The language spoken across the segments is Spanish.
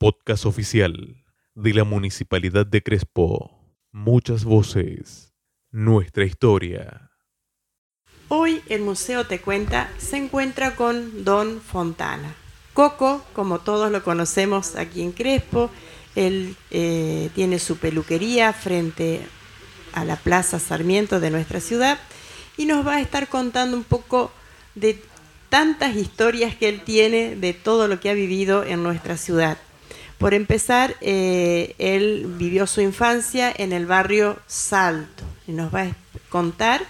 podcast oficial de la Municipalidad de Crespo. Muchas voces, nuestra historia. Hoy el Museo Te Cuenta se encuentra con Don Fontana. Coco, como todos lo conocemos aquí en Crespo, él eh, tiene su peluquería frente a la Plaza Sarmiento de nuestra ciudad y nos va a estar contando un poco de tantas historias que él tiene de todo lo que ha vivido en nuestra ciudad. Por empezar, eh, él vivió su infancia en el barrio Salto y nos va a contar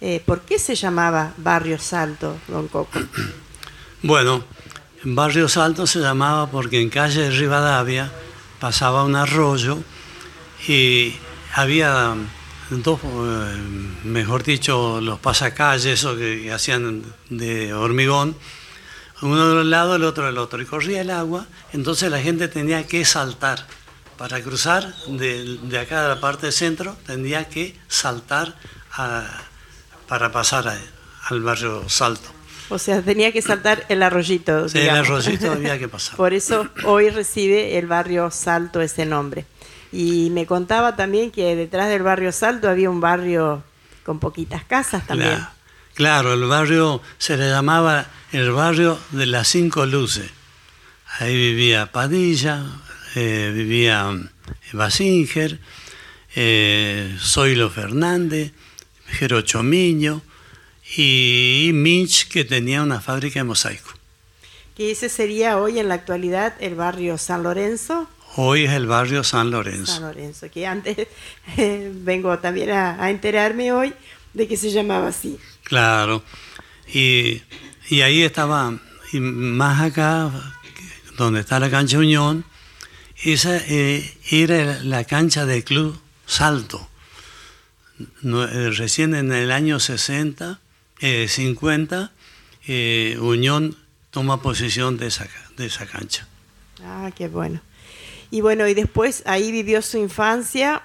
eh, por qué se llamaba Barrio Salto, don Coco. Bueno, Barrio Salto se llamaba porque en calle Rivadavia pasaba un arroyo y había dos, eh, mejor dicho, los pasacalles que, que hacían de hormigón, uno de un lado, el otro del otro, y corría el agua, entonces la gente tenía que saltar. Para cruzar de, de acá de la parte del centro, tenía que saltar a- para pasar a- al barrio Salto. O sea, tenía que saltar el arroyito. Sí, el arroyito había que pasar. Por eso hoy recibe el barrio Salto ese nombre. Y me contaba también que detrás del barrio Salto había un barrio con poquitas casas también. Claro, el barrio se le llamaba el barrio de las cinco luces. Ahí vivía Padilla, eh, vivía eh, Basinger, eh, Zoilo Fernández, Jero Chomiño y Minch, que tenía una fábrica de mosaico. Que ese sería hoy en la actualidad el barrio San Lorenzo. Hoy es el barrio San Lorenzo. San Lorenzo, que antes eh, vengo también a, a enterarme hoy de que se llamaba así. Claro. Y, y ahí estaba, y más acá, donde está la cancha Unión, esa eh, era la cancha del Club Salto. Eh, recién en el año 60, eh, 50, eh, Unión toma posesión de esa, de esa cancha. Ah, qué bueno. Y bueno, y después ahí vivió su infancia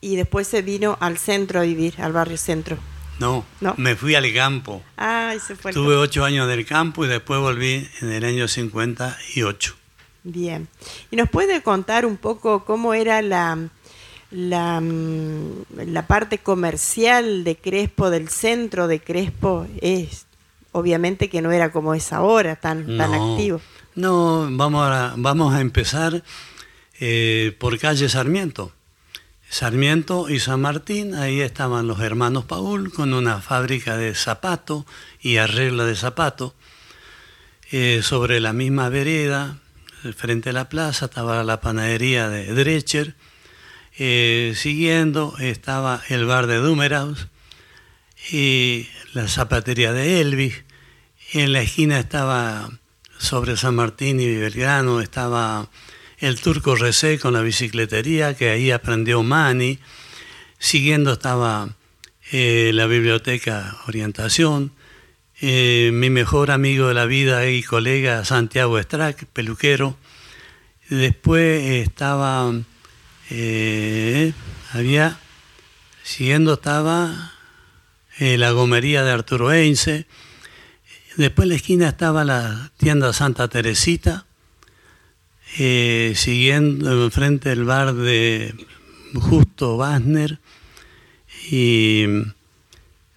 y después se vino al centro a vivir, al barrio centro. No, No. me fui al campo. Fue el Tuve ocho años en el campo y después volví en el año 58. Bien. ¿Y nos puede contar un poco cómo era la, la, mm, la parte comercial de Crespo, del centro de Crespo? Es, obviamente que no era como es ahora, tan, tan activo. No, vamos a, vamos a empezar eh, por calle Sarmiento. Sarmiento y San Martín, ahí estaban los hermanos Paul con una fábrica de zapatos y arreglo de zapatos. Eh, sobre la misma vereda, eh, frente a la plaza, estaba la panadería de Drecher. Eh, siguiendo estaba el bar de Dumeraus y la zapatería de Elvis. En la esquina estaba, sobre San Martín y Belgrano, estaba el Turco Recé con la bicicletería, que ahí aprendió Mani. Siguiendo estaba eh, la biblioteca Orientación. Eh, mi mejor amigo de la vida y colega Santiago Strack, peluquero. Después estaba, eh, había, siguiendo estaba la gomería de Arturo Eince. Después en la esquina estaba la tienda Santa Teresita. Eh, siguiendo enfrente del bar de Justo Basner. Y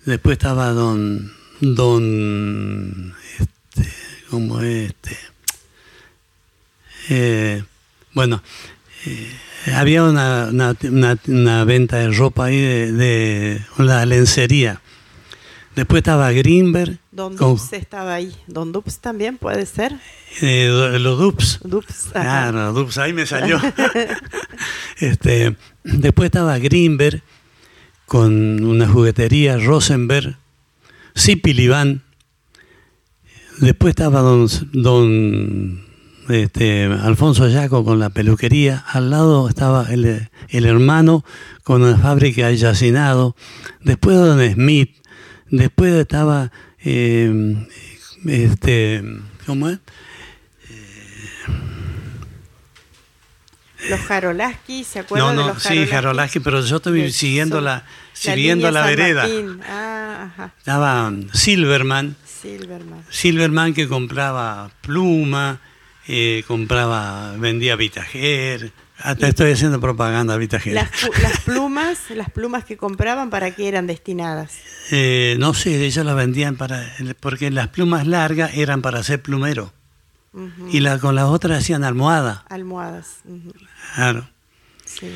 después estaba don, don, este, ¿cómo es este? Eh, bueno, eh, había una- una venta de ropa ahí de, de una lencería. Después estaba Greenberg, Don con- Dubs estaba ahí. Don Dubs también puede ser. eh, los Dubs. Dubs. ajá. Claro, Dubs, ahí me salió. este, después estaba Greenberg con una juguetería, Rosenberg, Zipilibán. Después estaba don, don este, Alfonso Yaco con la peluquería. Al lado estaba el, el hermano con una fábrica de yacinado. Después don Smith. Después estaba, eh, este, ¿cómo es? Los Jarolaski, ¿se acuerdan No, de no, los sí, Jarolaski, pero yo estoy siguiendo la, siguiendo la San vereda. Ah, ajá. Estaba Silverman, Silverman. Silverman que compraba pluma, eh, compraba, vendía Vitager. Hasta estoy haciendo propaganda Vitager. Las, las plumas, las plumas que compraban, ¿para qué eran destinadas? Eh, no sé, ellos las vendían para. Porque las plumas largas eran para hacer plumero. Y la, con las otras hacían almohada. Almohadas. Claro. Sí.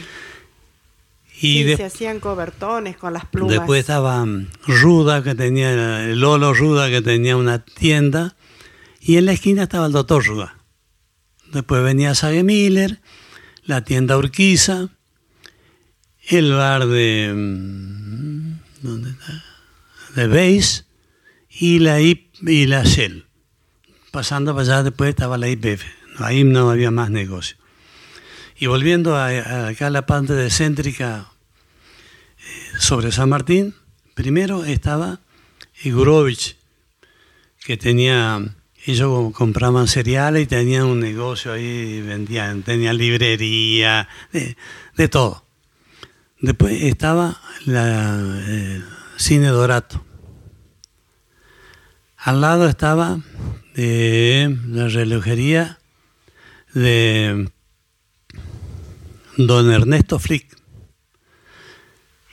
Y Sí, de- se hacían cobertones con las plumas. después estaba mm, Ruda, que tenía. Lolo Ruda, que tenía una tienda. Y en la esquina estaba el doctor Ruda. Después venía Sage Miller, la tienda Urquiza, el bar de. mm, ¿Dónde está? De Base y la, IP y la Shell. Pasando para allá después estaba la IPF. Ahí no había más negocio. Y volviendo a, acá a la parte de céntrica eh, sobre San Martín, primero estaba Igurovich, que tenía, ellos compraban cereales y tenían un negocio ahí, vendían, tenían librería, de, de todo. Después estaba la eh, Cine Dorato. Al lado estaba eh, la relojería de don Ernesto Flick.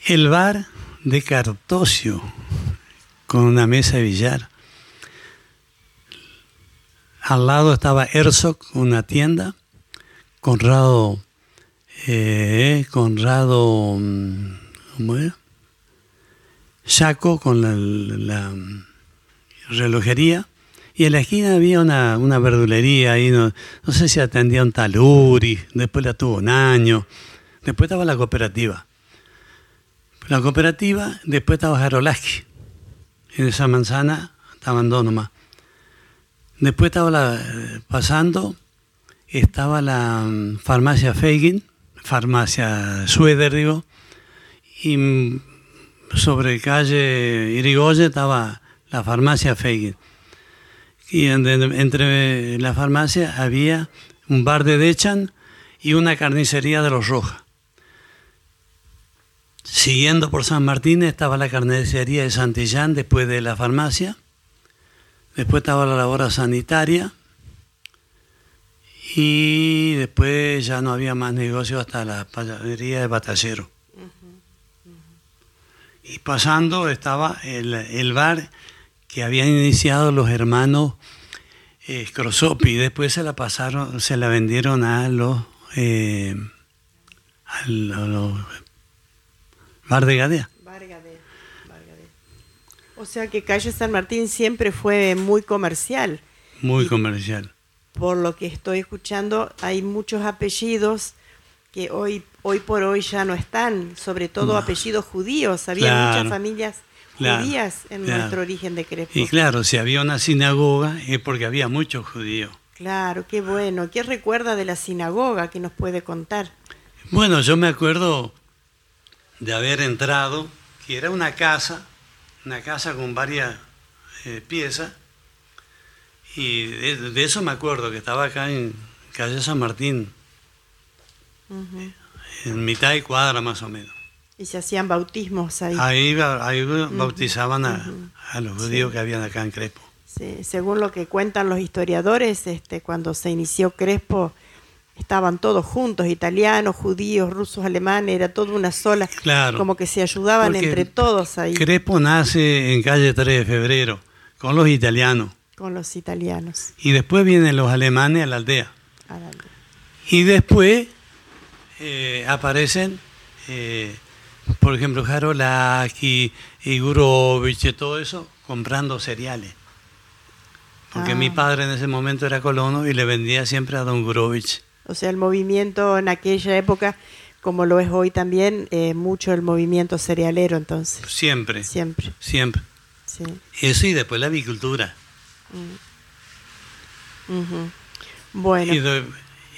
El bar de Cartosio, con una mesa de billar. Al lado estaba Herzog, una tienda. Conrado, eh, Conrado, mm, ¿cómo es? Chaco con la, relojería. Y en la esquina había una, verdulería ahí, no, sé si atendía un taluri, después la tuvo un año. Después estaba la cooperativa. La cooperativa, después estaba Jarolaski. En esa manzana estaban dos. Después estaba pasando, estaba la mm, farmacia Feigin, farmacia Sueder, digo, y mm, sobre calle Irigoyen estaba la farmacia Feigin. Y en- en- entre la farmacia había un bar de Dechan y una carnicería de los Rojas. Siguiendo por San Martín estaba la carnicería de Santillán después de la farmacia. Después estaba la labora sanitaria. Y después ya no había más negocio hasta la panadería de Batallero. Y pasando estaba el, el bar que habían iniciado los hermanos eh, Crosopi. Después se la pasaron, se la vendieron a los, eh, a los, a los bar de Gadea. O sea que calle San Martín siempre fue muy comercial. Muy Y- comercial. Por lo que estoy escuchando, hay muchos apellidos que hoy, hoy por hoy ya no están, sobre todo No. apellidos judíos. Había Claro, muchas familias claro, judías en claro. nuestro origen de Crespo. Y claro, si había una sinagoga es porque había muchos judíos. Claro, qué bueno. ¿Qué recuerda de la sinagoga que nos puede contar? Bueno, yo me acuerdo de haber entrado, que era una casa, una casa con varias eh, piezas, y de, de eso me acuerdo, que estaba acá en calle San Martín, en mitad de cuadra más o menos. Y se hacían bautismos ahí. Ahí, ahí bautizaban a los judíos que habían acá en Crespo. Sí, según lo que cuentan los historiadores, este, cuando se inició Crespo, estaban todos juntos, italianos, judíos, rusos, alemanes, era toda una sola, Claro. como que se ayudaban Porque entre todos ahí Crespo nace en calle 3 de febrero, con los italianos, con los italianos. y después vienen los alemanes a la aldea. A la- Y después eh, aparecen, eh, por ejemplo, Jarolaki, Igurovich y todo eso, comprando cereales. Porque Ah. mi padre en ese momento era colono y le vendía siempre a don Gurovich. O sea, el movimiento en aquella época, como lo es hoy también, eh, mucho el movimiento cerealero, entonces, Siempre, siempre. siempre. Sí. Eso y después la avicultura. Ujú. Bueno, Y, de-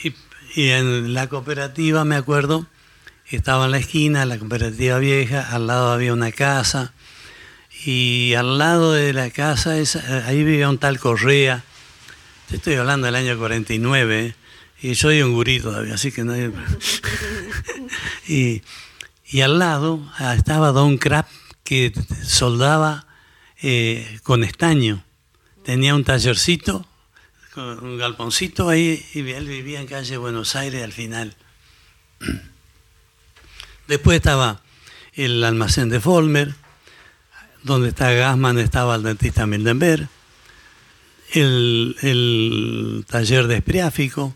y- y en la cooperativa, me acuerdo, estaba en la esquina, la cooperativa vieja, al lado había una casa, y al lado de la casa, esa, ahí vivía un tal Correa. Te estoy hablando del año 49, ¿eh? Y soy un gurí todavía, así que no hay- y, y al lado ah, estaba Don Crap, que soldaba eh, con estaño. Tenía un tallercito un galponcito ahí, y él vivía en calle Buenos Aires al final. Después estaba el almacén de Folmer, donde está Gassman estaba el dentista Mildenberg, el, el taller de Espriáfico,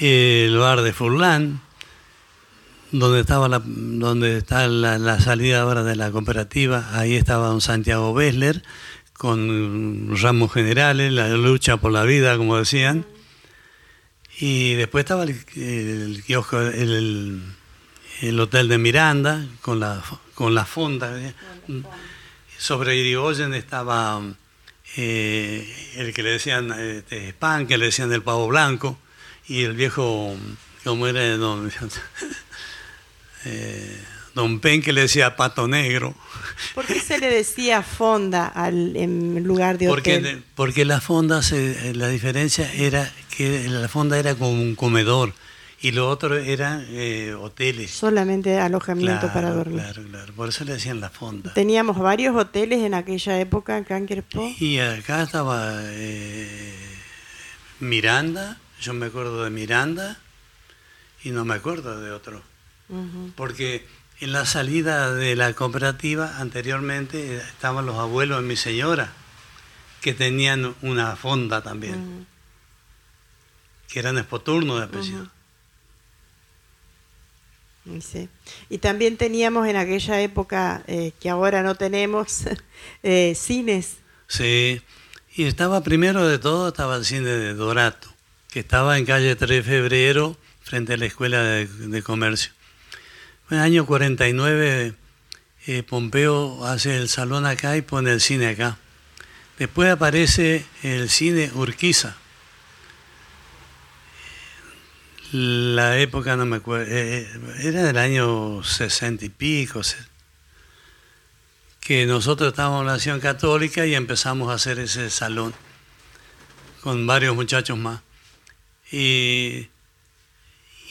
el bar de Furlan, donde estaba la, donde está la, salida ahora de la cooperativa, ahí estaba don Santiago Bessler con ramos generales, la lucha por la vida, como decían. Y después estaba el, el kiosco, el, el, hotel de Miranda, con la, con la fonda. Sobre Irigoyen estaba eh, el que le decían este, Pan, que le decían del pavo blanco, y el viejo, ¿cómo era? Don, eh, don Pen, que le decía pato negro. ¿Por qué se le decía fonda al, en lugar de hotel? Porque la fonda, se, la diferencia era que la fonda era como un comedor y lo otro eran eh, hoteles. Solamente alojamiento claro, para dormir. Claro, claro. Por eso le decían la fonda. Teníamos varios hoteles en aquella época acá en Crespo. Y acá estaba eh, Miranda, yo me acuerdo de Miranda y no me acuerdo de otro. Uh -huh. Porque en la salida de la cooperativa anteriormente estaban los abuelos de mi señora, que tenían una fonda también, uh -huh. que eran espoturnos de apellido. Uh -huh. Sí. Y también teníamos en aquella época, eh, que ahora no tenemos, eh, cines. Sí, y estaba primero de todo, estaba el cine de Dorato, que estaba en calle 3 de febrero, frente a la Escuela de, Comercio. En el año 49, eh, Pompeo hace el salón acá y pone el cine acá. Después aparece el cine Urquiza. La época no me acuerdo, eh, era del año 60 y pico, que nosotros estábamos en la Nación Católica y empezamos a hacer ese salón con varios muchachos más. Y,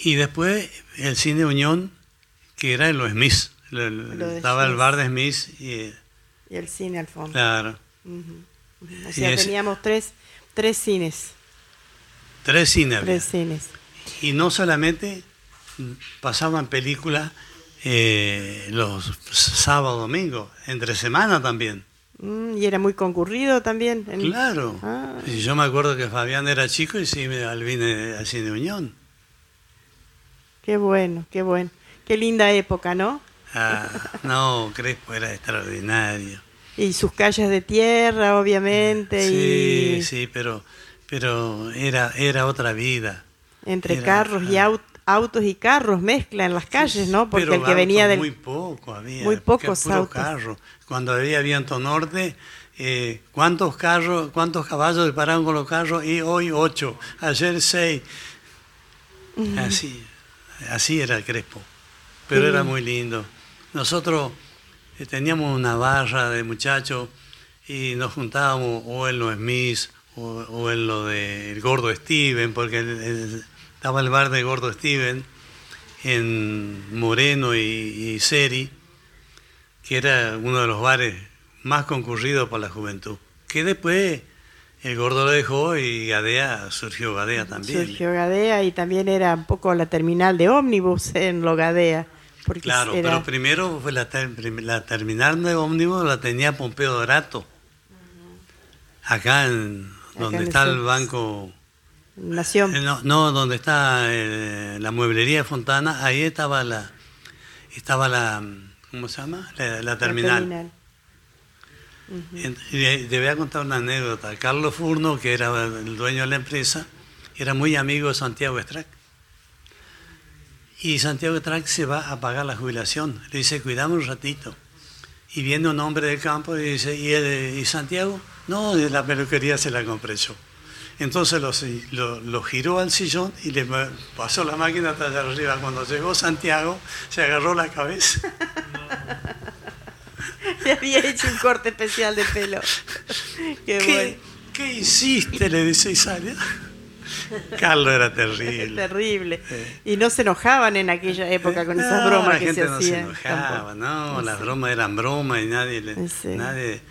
y después el cine Unión, que era en los Smith, estaba el bar de Smith y, y el cine al fondo. Claro. Uh -huh. O sea, teníamos tres, tres cines. Tres cines. Tres cines. Y no solamente pasaban películas eh, los sábados, domingos, entre semana también. Mm, y era muy concurrido también. En... Claro. Ah. Y yo me acuerdo que Fabián era chico y sí me vine al Cine Unión. Qué bueno, qué bueno. Qué linda época, ¿no? Ah, no, Crespo era extraordinario. Y sus calles de tierra, obviamente. Sí, y... sí, pero, pero era, era otra vida. Entre era, carros y aut autos y carros mezcla en las calles, ¿no? Porque pero el que venía del... Muy poco había. Muy pocos autos. Carro. Cuando había viento norte, eh, ¿cuántos carros, cuántos caballos se pararon con los carros? Y hoy ocho, ayer seis. Uh -huh. Así, así era Crespo. Pero sí. era muy lindo. Nosotros eh, teníamos una barra de muchachos y nos juntábamos o en los Smith o, o en lo del de Gordo Steven, porque el, el, estaba el bar de Gordo Steven en Moreno y, y Seri, que era uno de los bares más concurridos por la juventud. Que después el Gordo lo dejó y Gadea, surgió Gadea también. Surgió Gadea y también era un poco la terminal de ómnibus en lo Gadea. Porque claro, era... pero primero fue la, ter la, terminal de ómnibus la tenía Pompeo Dorato. Acá en Acá donde en está el banco Eh, no, no, donde está eh, la mueblería Fontana, ahí estaba la estaba la ¿cómo se llama? La, la terminal. La terminal. Uh -huh. y te voy a contar una anécdota. Carlos Furno, que era el dueño de la empresa, era muy amigo de Santiago Strack. Y Santiago Strack se va a pagar la jubilación. Le dice, cuidame un ratito. Y viene un hombre del campo y dice, ¿y, ¿y Santiago? No, la peluquería se la compré yo. Entonces lo, lo, lo, giró al sillón y le pasó la máquina hasta allá arriba. Cuando llegó Santiago, se agarró la cabeza. Le había hecho un corte especial de pelo. Qué, ¿Qué, bueno. ¿Qué hiciste? Le dice Isalia. Carlos era terrible. terrible. Eh. Y no se enojaban en aquella época con esas no, bromas la que gente se no hacían. se enojaba, no, no, las sé. bromas eran bromas y nadie, le, sí. nadie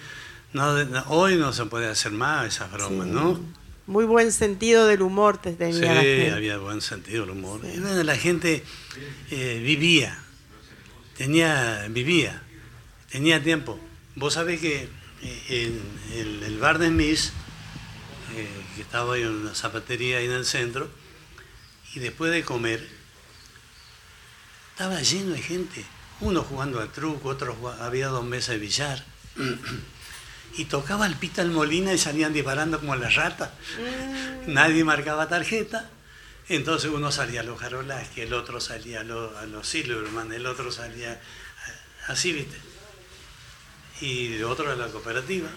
no, hoy no se puede hacer más esas bromas, sí. ¿no? Muy buen sentido del humor te tenía Sí, la gente. había buen sentido del humor. La gente eh, vivía, tenía, vivía, tenía tiempo. Vos sabés que eh, en el, bar de Miss, eh, que estaba ahí en una zapatería ahí en el centro, y después de comer, estaba lleno de gente. Uno jugando al truco, otros jugando- había dos mesas de billar. Y tocaba el pita al molina y salían disparando como las ratas. Nadie marcaba tarjeta. Entonces uno salía a los Jarolas, que el otro salía a, lo- a los Silverman, el otro salía a- así, ¿viste? Y el otro a la cooperativa.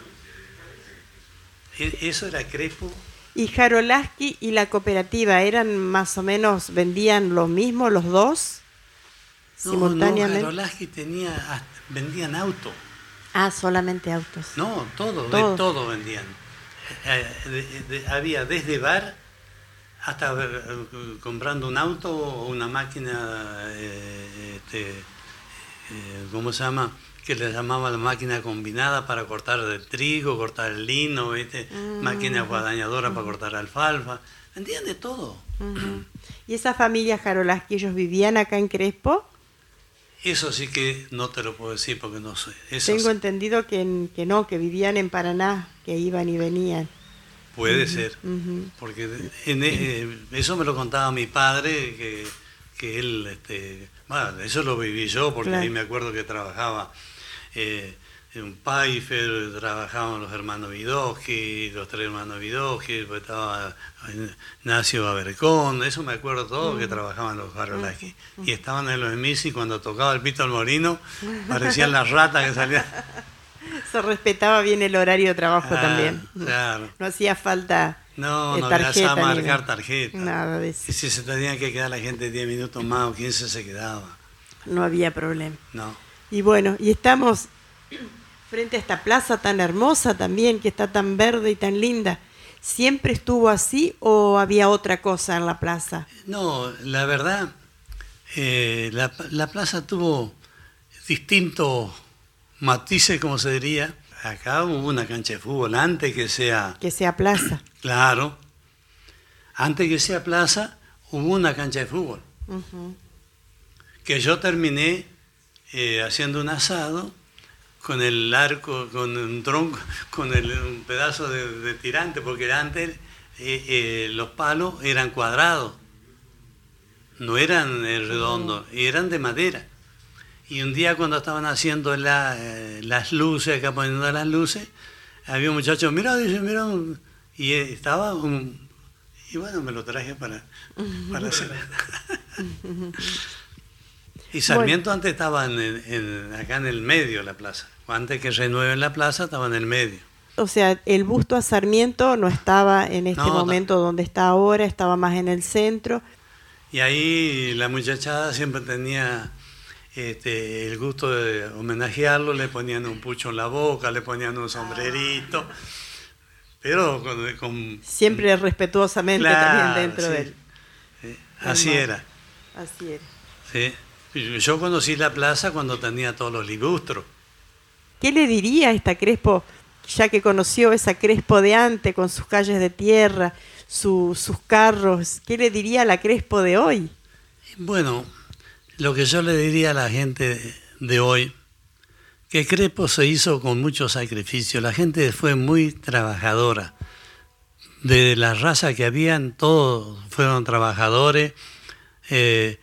E- Eso era Crespo. ¿Y Jarolaski y la cooperativa eran más o menos, vendían lo mismo los dos? No, no, simultáneamente. Jarolaski tenía, vendían auto. Ah, solamente autos. No, todo, de todo vendían. Eh, de- de- había desde bar hasta eh, comprando un auto o una máquina, eh, este, eh, ¿cómo se llama? Que le llamaban la máquina combinada para cortar el trigo, cortar el lino, ¿viste? máquina guadañadora para cortar alfalfa. Vendían de todo. ¿Y esa familia Jarolaski, ellos vivían acá en Crespo? Eso sí que no te lo puedo decir porque no sé. Eso Tengo sí. entendido que, en- que no, que vivían en Paraná, que iban y venían. Puede ser. Porque en- eh, eso me lo contaba mi padre, que, que él, este, bueno, eso lo viví yo, porque Claro. ahí me acuerdo que trabajaba eh, en Pfeiffer, trabajaban los hermanos Vidosky, los tres hermanos Vidosky, después estaba Ignacio Abercón, eso me acuerdo todo, que trabajaban los Barolaki. Y estaban en los Emis y cuando tocaba el pito al morino, parecían las ratas que salían. Se respetaba bien el horario de trabajo Ah, también. Claro. No hacía falta No, eh, no había tarjeta. ni marcar tarjeta. Nada de Y eso. si se tenía que quedar la gente 10 minutos más o 15 se quedaba. No había problema. No. Y bueno, y estamos frente a esta plaza tan hermosa también, que está tan verde y tan linda. ¿Siempre estuvo así o había otra cosa en la plaza? No, la verdad, eh, la, la plaza tuvo distintos matices, como se diría. Acá hubo una cancha de fútbol antes que sea, Que sea plaza. claro, antes que sea plaza, hubo una cancha de fútbol. Que yo terminé eh, haciendo un asado con el arco, con un tronco, con el- un pedazo de, de tirante, porque antes eh, eh, los palos eran cuadrados, no eran eh, redondos, eran de madera. Y un día cuando estaban haciendo la, las luces, acá poniendo las luces, había un muchacho, mira, dice, mira, un-". y estaba un... Y bueno, me lo traje para, para hacer. Y Sarmiento antes estaba en, en- acá en el medio de la plaza. Antes que renueven la plaza, estaba en el medio. O sea, el busto a Sarmiento no estaba en este No, no. momento donde está ahora, estaba más en el centro. Y ahí la muchachada siempre tenía este, el gusto de homenajearlo, le ponían un pucho en la boca, le ponían un sombrerito, pero con... con- Siempre respetuosamente Claro, también dentro sí. de él. eh, así Hermoso. era. Así era. ¿sí? Yo conocí la plaza cuando tenía todos los ligustros. ¿Qué le diría a esta Crespo, ya que conoció esa Crespo de antes con sus calles de tierra, su- sus carros? ¿Qué le diría a la Crespo de hoy? Bueno, lo que yo le diría a la gente de hoy, que Crespo se hizo con mucho sacrificio, la gente fue muy trabajadora. De la raza que habían, todos fueron trabajadores, eh,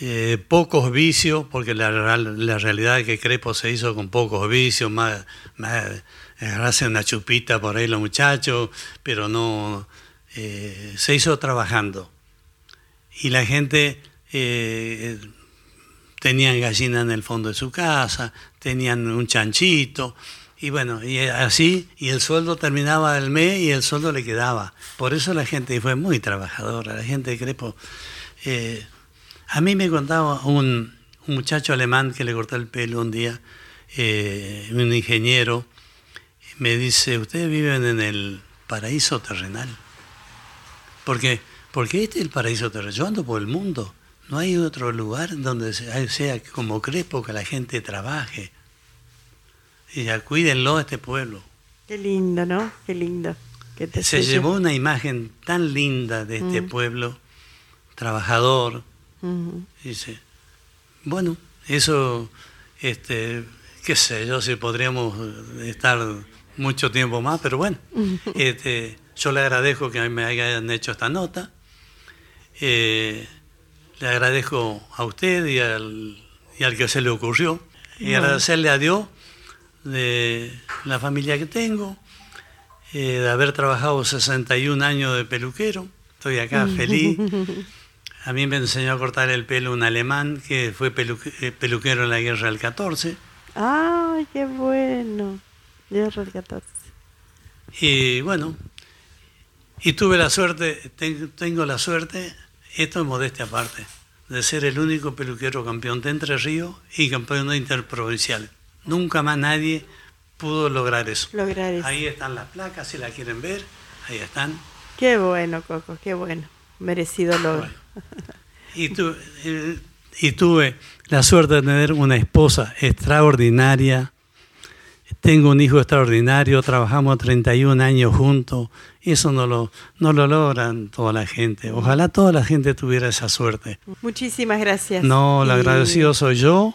eh, pocos vicios, porque la, la realidad es que Crespo se hizo con pocos vicios, más, más agarrarse una chupita por ahí los muchachos, pero no, eh, se hizo trabajando y la gente eh, tenían gallina en el fondo de su casa, tenían un chanchito, y bueno, y así, y el sueldo terminaba el mes y el sueldo le quedaba. Por eso la gente fue muy trabajadora, la gente de Crepo. eh, a mí me contaba un, un muchacho alemán que le cortó el pelo un día, eh, un ingeniero, me dice, ustedes viven en el paraíso terrenal. Porque, porque este es el paraíso terrenal. Yo ando por el mundo. No hay otro lugar donde sea, sea como Crespo que la gente trabaje. Y ya cuídenlo a este pueblo. Qué lindo, ¿no? Qué lindo. te Se llevó una imagen tan linda de este Mm. pueblo, trabajador. Dice, bueno, eso, este, qué sé yo, si podríamos estar mucho tiempo más, pero bueno, este, yo le agradezco que me hayan hecho esta nota. Eh, le agradezco a usted y al, y al que se le ocurrió. Y agradecerle a Dios de la familia que tengo, eh, de haber trabajado 61 años de peluquero. Estoy acá feliz. A mí me enseñó a cortar el pelo un alemán que fue eh, peluquero en la guerra del 14. Ay, qué bueno. Guerra del 14. Y bueno, y tuve la suerte, ten- tengo la suerte, esto es modestia aparte, de ser el único peluquero campeón de Entre Ríos y campeón de interprovincial. Nunca más nadie pudo lograr eso. Lograr eso. Ahí están las placas, si la quieren ver, ahí están. Qué bueno, Coco, qué bueno. Merecido logro. Bueno. Y, tu- eh, y tuve la suerte de tener una esposa extraordinaria. Tengo un hijo extraordinario, trabajamos 31 años juntos. Eso no lo, no lo logran toda la gente. Ojalá toda la gente tuviera esa suerte. Muchísimas gracias. No, el Y- agradecido soy yo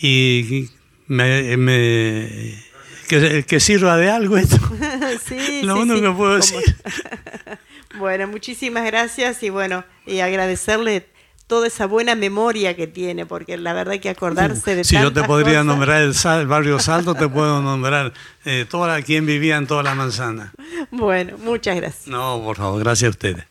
y me, me- que, que sirva de algo esto. sí, Lo sí, único sí, que puedo como- decir. Bueno, muchísimas gracias y bueno, y agradecerle toda esa buena memoria que tiene, porque la verdad hay que acordarse de Si yo te podría cosas. nombrar el, Sal- el barrio Salto, te puedo nombrar eh, toda la, quien vivía en toda la manzana. Bueno, muchas gracias. No, por favor, gracias a ustedes.